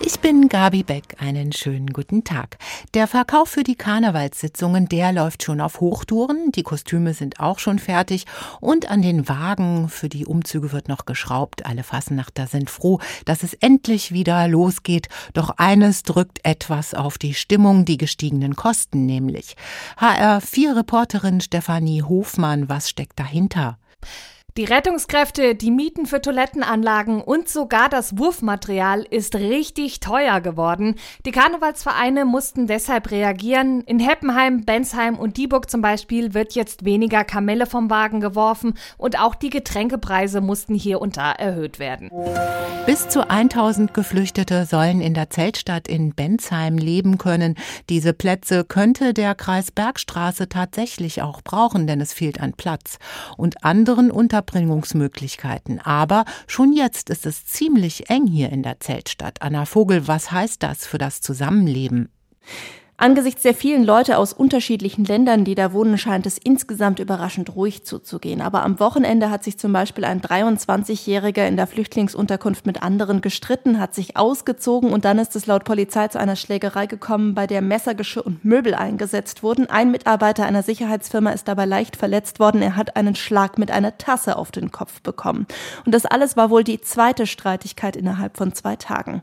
Ich bin Gabi Beck. Einen schönen guten Tag. Der Verkauf für die Karnevalssitzungen, der läuft schon auf Hochtouren. Die Kostüme sind auch schon fertig und an den Wagen für die Umzüge wird noch geschraubt. Alle Fassenachter sind froh, dass es endlich wieder losgeht. Doch eines drückt etwas auf die Stimmung, die gestiegenen Kosten nämlich. HR4-Reporterin Stefanie Hofmann, was steckt dahinter? Die Rettungskräfte, die Mieten für Toilettenanlagen und sogar das Wurfmaterial ist richtig teuer geworden. Die Karnevalsvereine mussten deshalb reagieren. In Heppenheim, Bensheim und Dieburg zum Beispiel wird jetzt weniger Kamelle vom Wagen geworfen und auch die Getränkepreise mussten hier und da erhöht werden. Bis zu 1000 Geflüchtete sollen in der Zeltstadt in Bensheim leben können. Diese Plätze könnte der Kreis Bergstraße tatsächlich auch brauchen, denn es fehlt an Platz. Und anderen unter Unterbringungsmöglichkeiten. Aber schon jetzt ist es ziemlich eng hier in der Zeltstadt. Anna Vogel, was heißt das für das Zusammenleben? Angesichts der vielen Leute aus unterschiedlichen Ländern, die da wohnen, scheint es insgesamt überraschend ruhig zuzugehen. Aber am Wochenende hat sich zum Beispiel ein 23-Jähriger in der Flüchtlingsunterkunft mit anderen gestritten, hat sich ausgezogen und dann ist es laut Polizei zu einer Schlägerei gekommen, bei der Messergeschirr und Möbel eingesetzt wurden. Ein Mitarbeiter einer Sicherheitsfirma ist dabei leicht verletzt worden. Er hat einen Schlag mit einer Tasse auf den Kopf bekommen. Und das alles war wohl die zweite Streitigkeit innerhalb von zwei Tagen.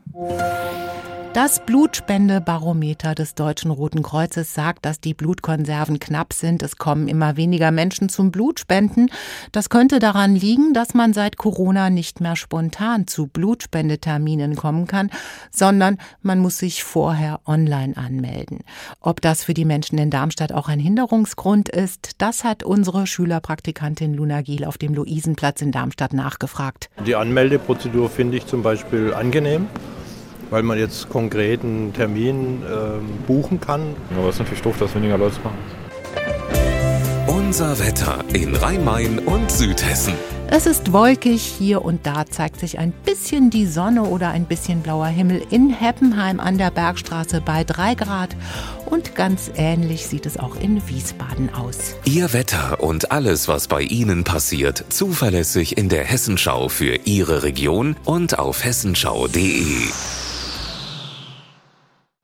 Das Blutspendebarometer des Deutschen Roten Kreuzes sagt, dass die Blutkonserven knapp sind. Es kommen immer weniger Menschen zum Blutspenden. Das könnte daran liegen, dass man seit Corona nicht mehr spontan zu Blutspendeterminen kommen kann, sondern man muss sich vorher online anmelden. Ob das für die Menschen in Darmstadt auch ein Hinderungsgrund ist, das hat unsere Schülerpraktikantin Luna Giel auf dem Luisenplatz in Darmstadt nachgefragt. Die Anmeldeprozedur finde ich zum Beispiel angenehm weil man jetzt konkreten Termin äh, buchen kann. Aber es ist natürlich doof, dass weniger Leute machen. Unser Wetter in Rhein-Main und Südhessen. Es ist wolkig, hier und da zeigt sich ein bisschen die Sonne oder ein bisschen blauer Himmel in Heppenheim an der Bergstraße bei 3 Grad und ganz ähnlich sieht es auch in Wiesbaden aus. Ihr Wetter und alles, was bei Ihnen passiert, zuverlässig in der Hessenschau für Ihre Region und auf hessenschau.de.